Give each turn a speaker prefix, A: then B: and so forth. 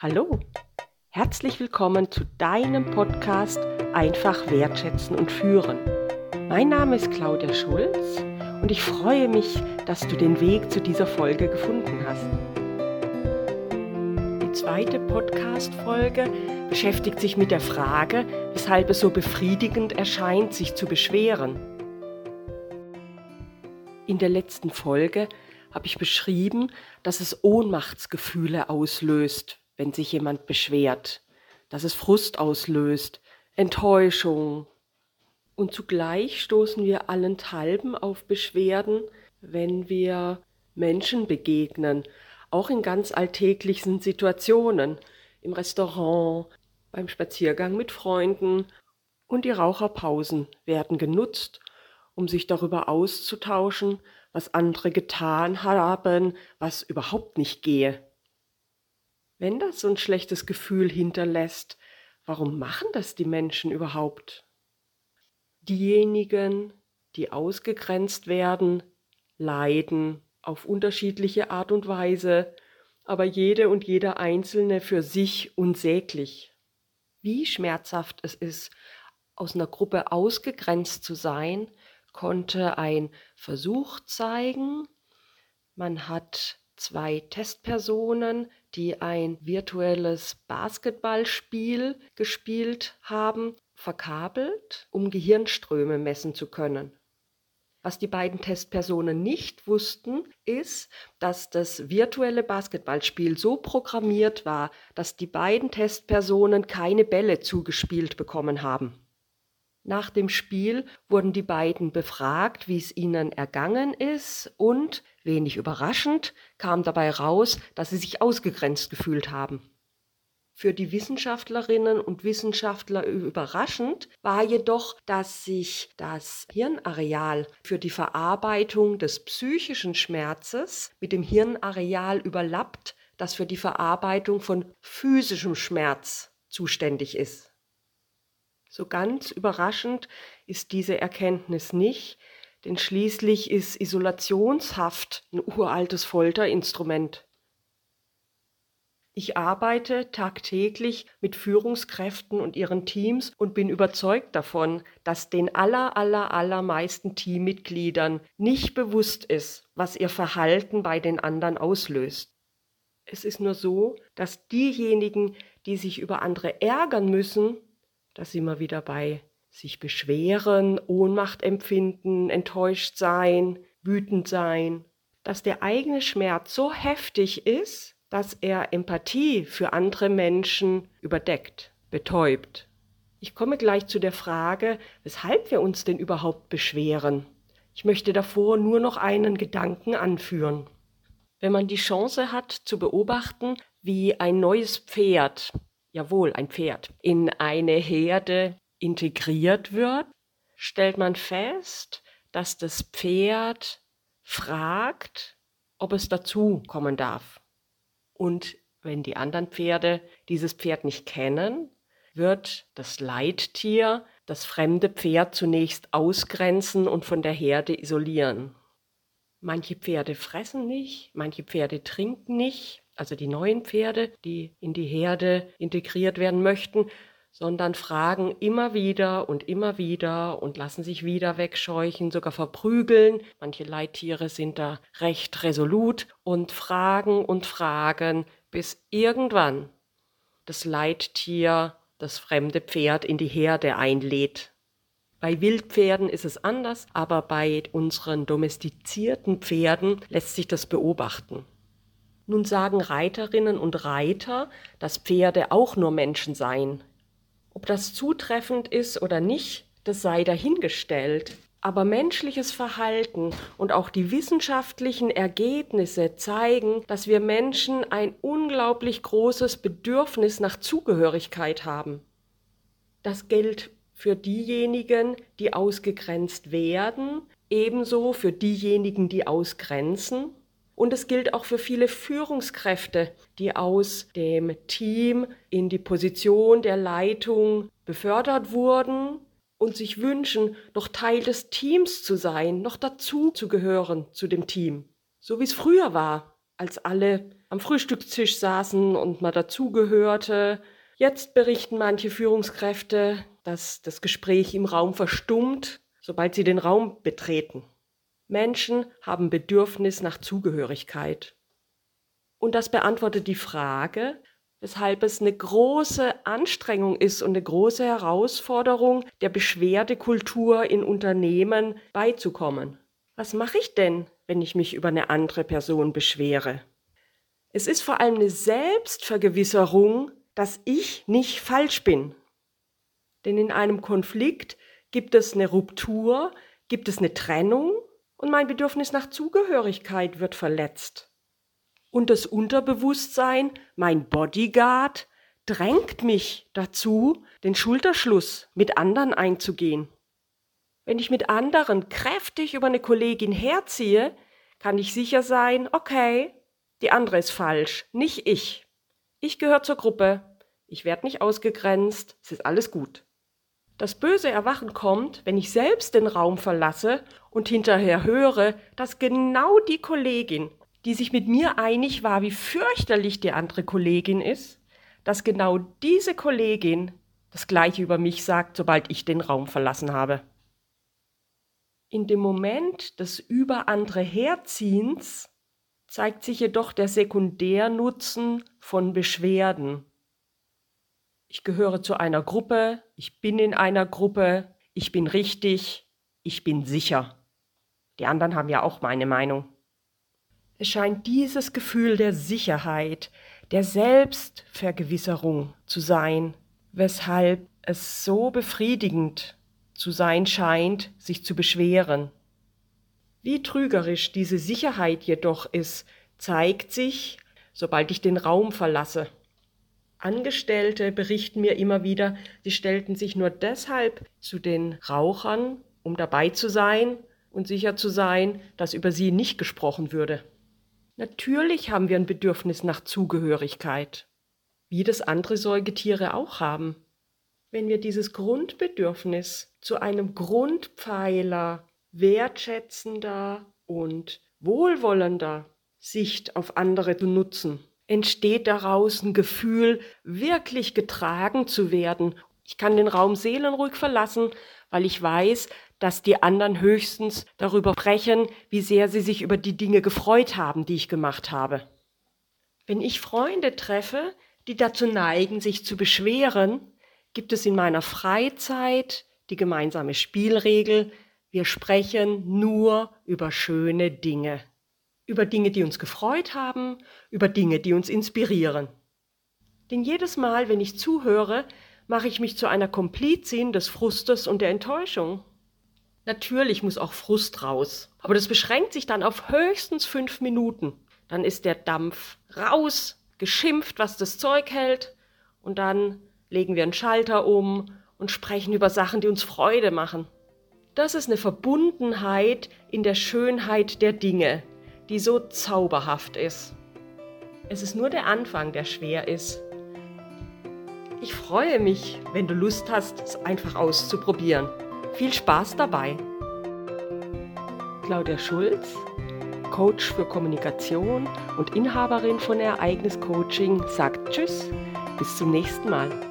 A: Hallo, herzlich willkommen zu deinem Podcast Einfach wertschätzen und führen. Mein Name ist Claudia Schulz und ich freue mich, dass du den Weg zu dieser Folge gefunden hast. Die zweite Podcast-Folge beschäftigt sich mit der Frage, weshalb es so befriedigend erscheint, sich zu beschweren. In der letzten Folge habe ich beschrieben, dass es Ohnmachtsgefühle auslöst, wenn sich jemand beschwert, dass es Frust auslöst, Enttäuschung. Und zugleich stoßen wir allenthalben auf Beschwerden, wenn wir Menschen begegnen, auch in ganz alltäglichen Situationen, im Restaurant, beim Spaziergang mit Freunden und die Raucherpausen werden genutzt, um sich darüber auszutauschen, was andere getan haben, was überhaupt nicht gehe. Wenn das so ein schlechtes Gefühl hinterlässt, warum machen das die Menschen überhaupt? Diejenigen, die ausgegrenzt werden, leiden auf unterschiedliche Art und Weise, aber jede und jeder Einzelne für sich unsäglich. Wie schmerzhaft es ist, aus einer Gruppe ausgegrenzt zu sein, konnte ein Versuch zeigen. Man hat zwei Testpersonen, die ein virtuelles Basketballspiel gespielt haben, verkabelt, um Gehirnströme messen zu können. Was die beiden Testpersonen nicht wussten, ist, dass das virtuelle Basketballspiel so programmiert war, dass die beiden Testpersonen keine Bälle zugespielt bekommen haben. Nach dem Spiel wurden die beiden befragt, wie es ihnen ergangen ist und, wenig überraschend, kam dabei raus, dass sie sich ausgegrenzt gefühlt haben. Für die Wissenschaftlerinnen und Wissenschaftler überraschend war jedoch, dass sich das Hirnareal für die Verarbeitung des psychischen Schmerzes mit dem Hirnareal überlappt, das für die Verarbeitung von physischem Schmerz zuständig ist. So ganz überraschend ist diese Erkenntnis nicht, denn schließlich ist Isolationshaft ein uraltes Folterinstrument. Ich arbeite tagtäglich mit Führungskräften und ihren Teams und bin überzeugt davon, dass den aller, aller, allermeisten Teammitgliedern nicht bewusst ist, was ihr Verhalten bei den anderen auslöst. Es ist nur so, dass diejenigen, die sich über andere ärgern müssen, da sind wir wieder bei sich beschweren, Ohnmacht empfinden, enttäuscht sein, wütend sein, dass der eigene Schmerz so heftig ist, dass er Empathie für andere Menschen überdeckt, betäubt. Ich komme gleich zu der Frage, weshalb wir uns denn überhaupt beschweren. Ich möchte davor nur noch einen Gedanken anführen. Wenn man die Chance hat zu beobachten, wie ein neues Pferd jawohl, ein Pferd, in eine Herde integriert wird, stellt man fest, dass das Pferd fragt, ob es dazu kommen darf. Und wenn die anderen Pferde dieses Pferd nicht kennen, wird das Leittier das fremde Pferd zunächst ausgrenzen und von der Herde isolieren. Manche Pferde fressen nicht, manche Pferde trinken nicht, also die neuen Pferde, die in die Herde integriert werden möchten, sondern fragen immer wieder und immer wieder und lassen sich wieder wegscheuchen, sogar verprügeln. Manche Leittiere sind da recht resolut und fragen und fragen, bis irgendwann das Leittier das fremde Pferd in die Herde einlädt. Bei Wildpferden ist es anders, aber bei unseren domestizierten Pferden lässt sich das beobachten. Nun sagen Reiterinnen und Reiter, dass Pferde auch nur Menschen seien. Ob das zutreffend ist oder nicht, das sei dahingestellt. Aber menschliches Verhalten und auch die wissenschaftlichen Ergebnisse zeigen, dass wir Menschen ein unglaublich großes Bedürfnis nach Zugehörigkeit haben. Das gilt für diejenigen, die ausgegrenzt werden, ebenso für diejenigen, die ausgrenzen und es gilt auch für viele Führungskräfte, die aus dem Team in die Position der Leitung befördert wurden und sich wünschen, noch Teil des Teams zu sein, noch dazu zu gehören zu dem Team. So wie es früher war. als alle am Frühstückstisch saßen und man dazugehörte. Jetzt berichten manche Führungskräfte, dass das Gespräch im Raum verstummt, sobald sie den Raum betreten. Menschen haben Bedürfnis nach Zugehörigkeit. Und das beantwortet die Frage, weshalb es eine große Anstrengung ist und eine große Herausforderung, der Beschwerdekultur in Unternehmen beizukommen. Was mache ich denn, wenn ich mich über eine andere Person beschwere? Es ist vor allem eine Selbstvergewisserung, dass ich nicht falsch bin. Denn in einem Konflikt gibt es eine Ruptur, gibt es eine Trennung und mein Bedürfnis nach Zugehörigkeit wird verletzt. Und das Unterbewusstsein, mein Bodyguard, drängt mich dazu, den Schulterschluss mit anderen einzugehen. Wenn ich mit anderen kräftig über eine Kollegin herziehe, kann ich sicher sein, okay, die andere ist falsch, nicht ich. Ich gehöre zur Gruppe, ich werde nicht ausgegrenzt, es ist alles gut. Das böse Erwachen kommt, wenn ich selbst den Raum verlasse und hinterher höre, dass genau die Kollegin, die sich mit mir einig war, wie fürchterlich die andere Kollegin ist, dass genau diese Kollegin das gleiche über mich sagt, sobald ich den Raum verlassen habe. In dem Moment des über andere Herziehens zeigt sich jedoch der Sekundärnutzen von Beschwerden. Ich gehöre zu einer Gruppe, ich bin in einer Gruppe, ich bin richtig, ich bin sicher. Die anderen haben ja auch meine Meinung. Es scheint dieses Gefühl der Sicherheit, der Selbstvergewisserung zu sein, weshalb es so befriedigend zu sein scheint, sich zu beschweren. Wie trügerisch diese Sicherheit jedoch ist, zeigt sich, sobald ich den Raum verlasse. Angestellte berichten mir immer wieder, sie stellten sich nur deshalb zu den Rauchern, um dabei zu sein und sicher zu sein, dass über sie nicht gesprochen würde. Natürlich haben wir ein Bedürfnis nach Zugehörigkeit, wie das andere Säugetiere auch haben. Wenn wir dieses Grundbedürfnis zu einem Grundpfeiler wertschätzender und wohlwollender Sicht auf andere zu nutzen, entsteht daraus ein Gefühl, wirklich getragen zu werden. Ich kann den Raum seelenruhig verlassen, weil ich weiß, dass die anderen höchstens darüber sprechen, wie sehr sie sich über die Dinge gefreut haben, die ich gemacht habe. Wenn ich Freunde treffe, die dazu neigen, sich zu beschweren, gibt es in meiner Freizeit die gemeinsame Spielregel, wir sprechen nur über schöne Dinge. Über Dinge, die uns gefreut haben, über Dinge, die uns inspirieren. Denn jedes Mal, wenn ich zuhöre, mache ich mich zu einer Komplizin des Frustes und der Enttäuschung. Natürlich muss auch Frust raus. Aber das beschränkt sich dann auf höchstens fünf Minuten. Dann ist der Dampf raus, geschimpft, was das Zeug hält. Und dann legen wir einen Schalter um und sprechen über Sachen, die uns Freude machen. Das ist eine Verbundenheit in der Schönheit der Dinge, die so zauberhaft ist. Es ist nur der Anfang, der schwer ist. Ich freue mich, wenn du Lust hast, es einfach auszuprobieren. Viel Spaß dabei! Claudia Schulz, Coach für Kommunikation und Inhaberin von Ereignis Coaching, sagt Tschüss, bis zum nächsten Mal.